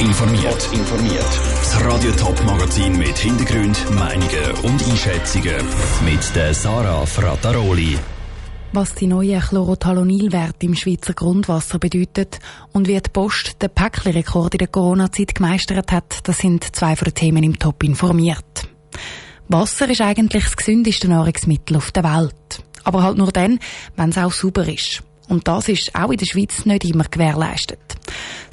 informiert. informiert. Das Radio Top Magazin mit Hintergrund, Meinungen und Einschätzungen mit der Sarah Frataroli. Was die neuen Chlorothalonilwerte im Schweizer Grundwasser bedeutet und wie die Post den Päckchenrekord in der Corona-Zeit gemeistert hat, das sind zwei von den Themen im Top informiert. Wasser ist eigentlich das gesündeste Nahrungsmittel auf der Welt. Aber halt nur dann, wenn es auch sauber ist. Und das ist auch in der Schweiz nicht immer gewährleistet.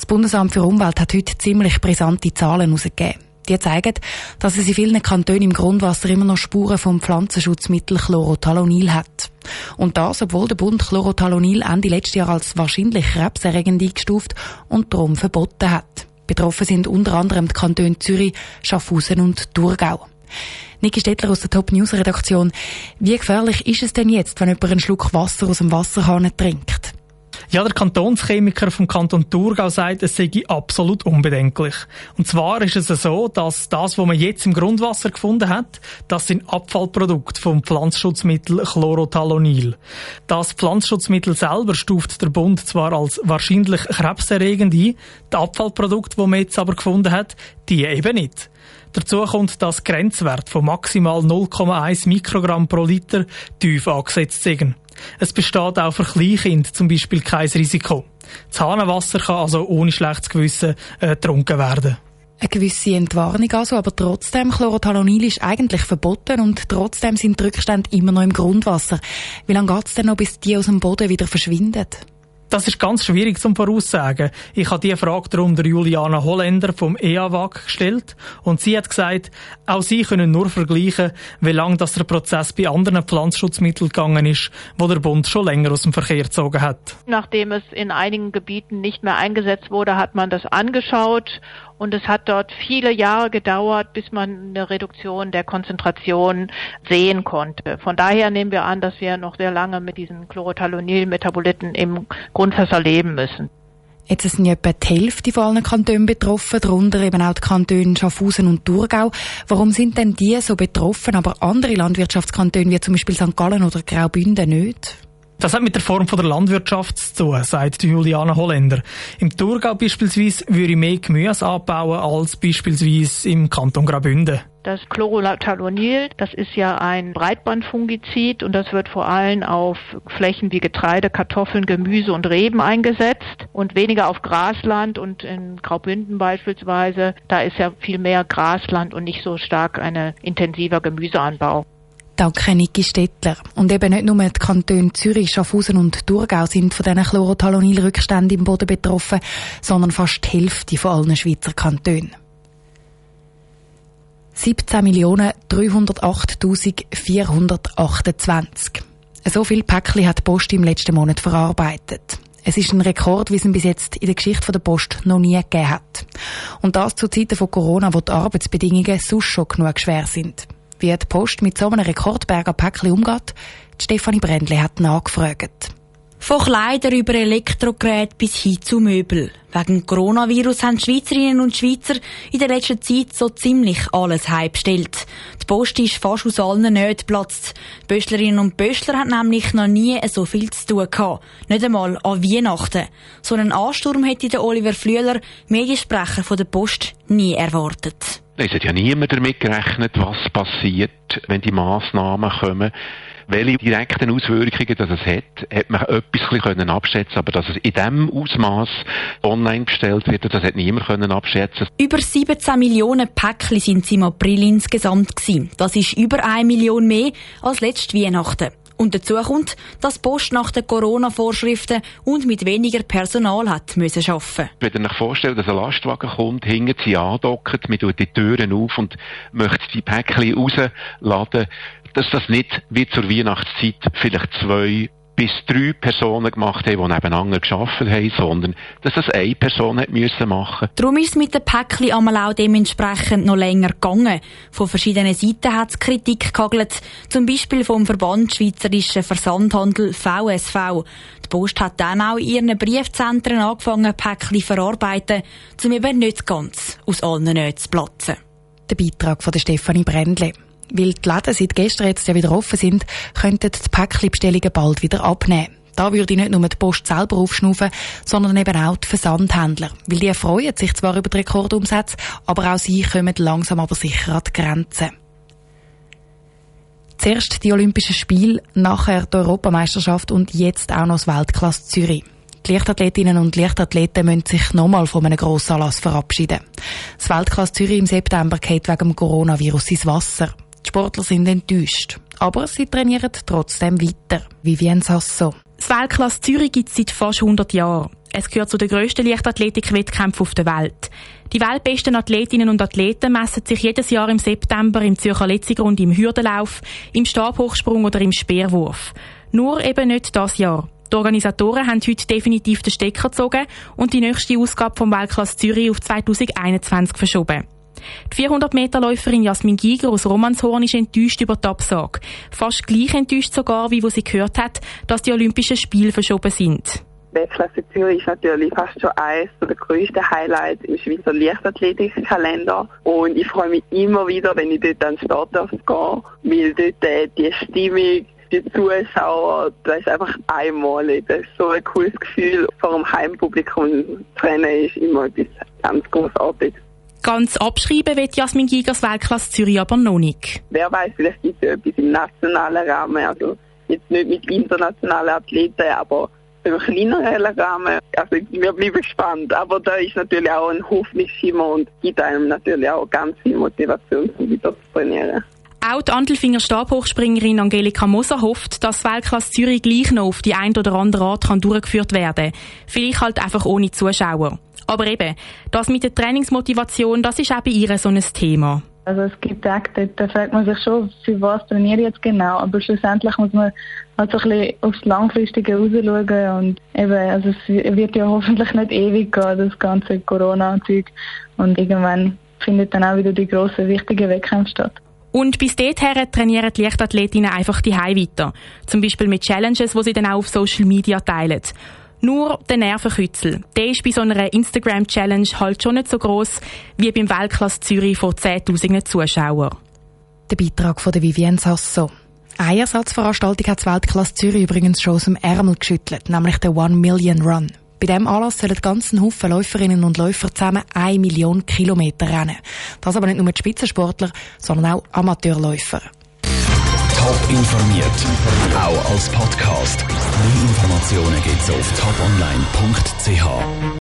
Das Bundesamt für Umwelt hat heute ziemlich brisante Zahlen herausgegeben. Die zeigen, dass es in vielen Kantonen im Grundwasser immer noch Spuren vom Pflanzenschutzmittel Chlorothalonil hat. Und das, obwohl der Bund Chlorothalonil Ende letztes Jahr als wahrscheinlich krebserregend eingestuft und darum verboten hat. Betroffen sind unter anderem die Kantone Zürich, Schaffhausen und Thurgau. Niki Stettler aus der Top News Redaktion. Wie gefährlich ist es denn jetzt, wenn jemand einen Schluck Wasser aus dem Wasserhahn trinkt? Ja, der Kantonschemiker vom Kanton Thurgau sagt, es sei absolut unbedenklich. Und zwar ist es so, dass das, was man jetzt im Grundwasser gefunden hat, das sind Abfallprodukte vom Pflanzenschutzmittel Chlorothalonil. Das Pflanzenschutzmittel selber stuft der Bund zwar als wahrscheinlich krebserregend ein, die Abfallprodukte, die man jetzt aber gefunden hat, die eben nicht. Dazu kommt, dass Grenzwert von maximal 0,1 Mikrogramm pro Liter tief angesetzt sind. Es besteht auch für Kleinkinder zum Beispiel kein Risiko. Das Hahnenwasser kann also ohne schlechtes Gewissen äh, getrunken werden. Eine gewisse Entwarnung also, aber trotzdem, Chlorothalonil ist eigentlich verboten und trotzdem sind die Rückstände immer noch im Grundwasser. Wie lange geht es denn noch, bis die aus dem Boden wieder verschwinden? Das ist ganz schwierig zum voraussagen. Ich habe diese Frage darum der Juliana Holländer vom EAWAG gestellt und sie hat gesagt, auch sie können nur vergleichen, wie lange das der Prozess bei anderen Pflanzenschutzmitteln gegangen ist, wo der Bund schon länger aus dem Verkehr gezogen hat. Nachdem es in einigen Gebieten nicht mehr eingesetzt wurde, hat man das angeschaut und es hat dort viele Jahre gedauert, bis man eine Reduktion der Konzentration sehen konnte. Von daher nehmen wir an, dass wir noch sehr lange mit diesen Chlorothalonil-Metaboliten im Grundwasser leben müssen. Jetzt sind ja etwa die Hälfte von allen Kantonen betroffen, darunter eben auch die Kantone Schaffhausen und Thurgau. Warum sind denn die so betroffen, aber andere Landwirtschaftskantone wie zum Beispiel St. Gallen oder Graubünden nicht? Das hat mit der Form von der Landwirtschaft zu tun, sagt Juliana Holländer. Im Thurgau beispielsweise würde ich mehr Gemüse anbauen als beispielsweise im Kanton Graubünden. Das Chlorothalonil, das ist ja ein Breitbandfungizid und das wird vor allem auf Flächen wie Getreide, Kartoffeln, Gemüse und Reben eingesetzt und weniger auf Grasland und in Graubünden beispielsweise, da ist ja viel mehr Grasland und nicht so stark ein intensiver Gemüseanbau. Danke, Niki Stettler. Und eben nicht nur die Kantone Zürich, Schaffhausen und Thurgau sind von diesen Chlorothalonil-Rückständen im Boden betroffen, sondern fast die Hälfte von allen Schweizer Kantonen. 17.308.428. So viel Päckchen hat die Post im letzten Monat verarbeitet. Es ist ein Rekord, wie es ihn bis jetzt in der Geschichte der Post noch nie gegeben hat. Und das zu Zeiten von Corona, wo die Arbeitsbedingungen sonst schon genug schwer sind. Wie die Post mit so einem Rekordberger Päckchen umgeht, Stefanie Brändli hat nachgefragt. Von Kleidern über Elektrogeräte bis hin zu Möbel. Wegen Coronavirus haben Schweizerinnen und Schweizer in der letzten Zeit so ziemlich alles heimbestellt. Die Post ist fast aus allen Nöten geplatzt. Die Böstlerinnen und Böstler haben nämlich noch nie so viel zu tun gehabt. Nicht einmal an Weihnachten. So einen Ansturm hätte der Oliver Flüeler, Mediensprecher von der Post, nie erwartet. Es hat ja niemand damit gerechnet, was passiert, wenn die Massnahmen kommen. Welche direkten Auswirkungen das es hat, hat man etwas können abschätzen aber dass es in diesem Ausmaß online bestellt wird, das hat niemand können abschätzen Über 17 Millionen Päckchen sind im April insgesamt gewesen. Das ist über eine Million mehr als letztes Weihnachten. Und dazu kommt, dass Post nach den Corona-Vorschriften und mit weniger Personal hat müssen arbeiten. Wenn ihr euch vorstellt, dass ein Lastwagen kommt, hingen sie andockt, man tut die Türen auf und möchte die Päckchen rausladen, dass das nicht wie zur Weihnachtszeit vielleicht zwei bis drei Personen gemacht haben, die nebeneinander geschafft haben, sondern dass das eine Person hat müssen machen. Darum ist es mit den Päckchen einmal auch dementsprechend noch länger gegangen. Von verschiedenen Seiten hat es Kritik gehagelt, zum Beispiel vom Verband Schweizerischen Versandhandel VSV. Die Post hat dann auch in ihren Briefzentren angefangen, Päckchen zu verarbeiten, um eben nicht ganz aus allen Nöten zu platzen. Der Beitrag von Stefanie Brändle. Weil die Läden seit gestern jetzt ja wieder offen sind, könnten die Päckchenbestellungen bald wieder abnehmen. Da würde nicht nur die Post selber aufschnaufen, sondern eben auch die Versandhändler. Weil die freuen sich zwar über die Rekordumsätze, aber auch sie kommen langsam aber sicher an die Grenzen. Zuerst die Olympischen Spiele, nachher die Europameisterschaft und jetzt auch noch das Weltklasse Zürich. Die Leichtathletinnen und Leichtathleten müssen sich nochmal von einem Grossanlass verabschieden. Das Weltklasse Zürich im September geht wegen dem Coronavirus ins Wasser. Die Sportler sind enttäuscht. Aber sie trainieren trotzdem weiter. Vivienne Sasso. Das Weltklasse Zürich gibt es seit fast 100 Jahren. Es gehört zu den grössten Leichtathletik-Wettkämpfen auf der Welt. Die weltbesten Athletinnen und Athleten messen sich jedes Jahr im September im Zürcher Letzigrund im Hürdenlauf, im Stabhochsprung oder im Speerwurf. Nur eben nicht das Jahr. Die Organisatoren haben heute definitiv den Stecker gezogen und die nächste Ausgabe vom Weltklasse Zürich auf 2021 verschoben. Die 400-Meter-Läuferin Jasmin Giger aus Romanshorn ist enttäuscht über die Absage. Fast gleich enttäuscht sogar, wie wo sie gehört hat, dass die Olympischen Spiele verschoben sind. Weltklasse Zürich ist natürlich fast schon eines der grössten Highlights im Schweizer Leichtathletikkalender. Und ich freue mich immer wieder, wenn ich dort an den Start gehe, weil dort äh, die Stimmung, die Zuschauer, das ist einfach einmalig. Das ist so ein cooles Gefühl. Vor dem Heimpublikum zu rennen ist immer etwas ganz Großartiges. Ganz abschreiben wird Jasmin Gigers Weltklasse Zürich aber noch nicht. Wer weiß, vielleicht gibt es etwas im nationalen Rahmen. Also jetzt nicht mit internationalen Athleten, aber im kleineren Rahmen. Also wir bleiben gespannt. Aber da ist natürlich auch ein Hoffnungsschimmer und gibt einem natürlich auch ganz viel Motivation, um wieder zu trainieren. Auch die Andelfinger Stabhochspringerin Angelika Moser hofft, dass Weltklasse Zürich gleich noch auf die ein oder andere Art kann durchgeführt werden Vielleicht halt einfach ohne Zuschauer. Aber eben, das mit der Trainingsmotivation, das ist auch bei ihr so ein Thema. Also es gibt Tage, da fragt man sich schon, für was trainiere ich jetzt genau. Aber schlussendlich muss man halt so ein bisschen aufs Langfristige rausschauen. Und eben, also es wird ja hoffentlich nicht ewig gehen, das ganze Corona-Zeug. Und irgendwann findet dann auch wieder die grossen, wichtigen Wettkämpfe statt. Und bis dahin trainieren die Leichtathletinnen einfach die weiter. Zum Beispiel mit Challenges, die sie dann auch auf Social Media teilen. Nur der Nervenkitzel, der ist bei so einer Instagram-Challenge halt schon nicht so groß wie beim Weltklasse Zürich vor 10.000 Zuschauern. Der Beitrag von der Vivienne Sasso. Eine Ersatzveranstaltung hat das Weltklasse Zürich übrigens schon aus dem Ärmel geschüttelt, nämlich der One Million Run. Bei diesem Anlass sollen ganzen Haufen Läuferinnen und Läufer zusammen eine Million Kilometer rennen. Das aber nicht nur die Spitzensportler, sondern auch Amateurläufer. Top informiert, auch als Podcast. Mehr Informationen gibt's auf toponline.ch.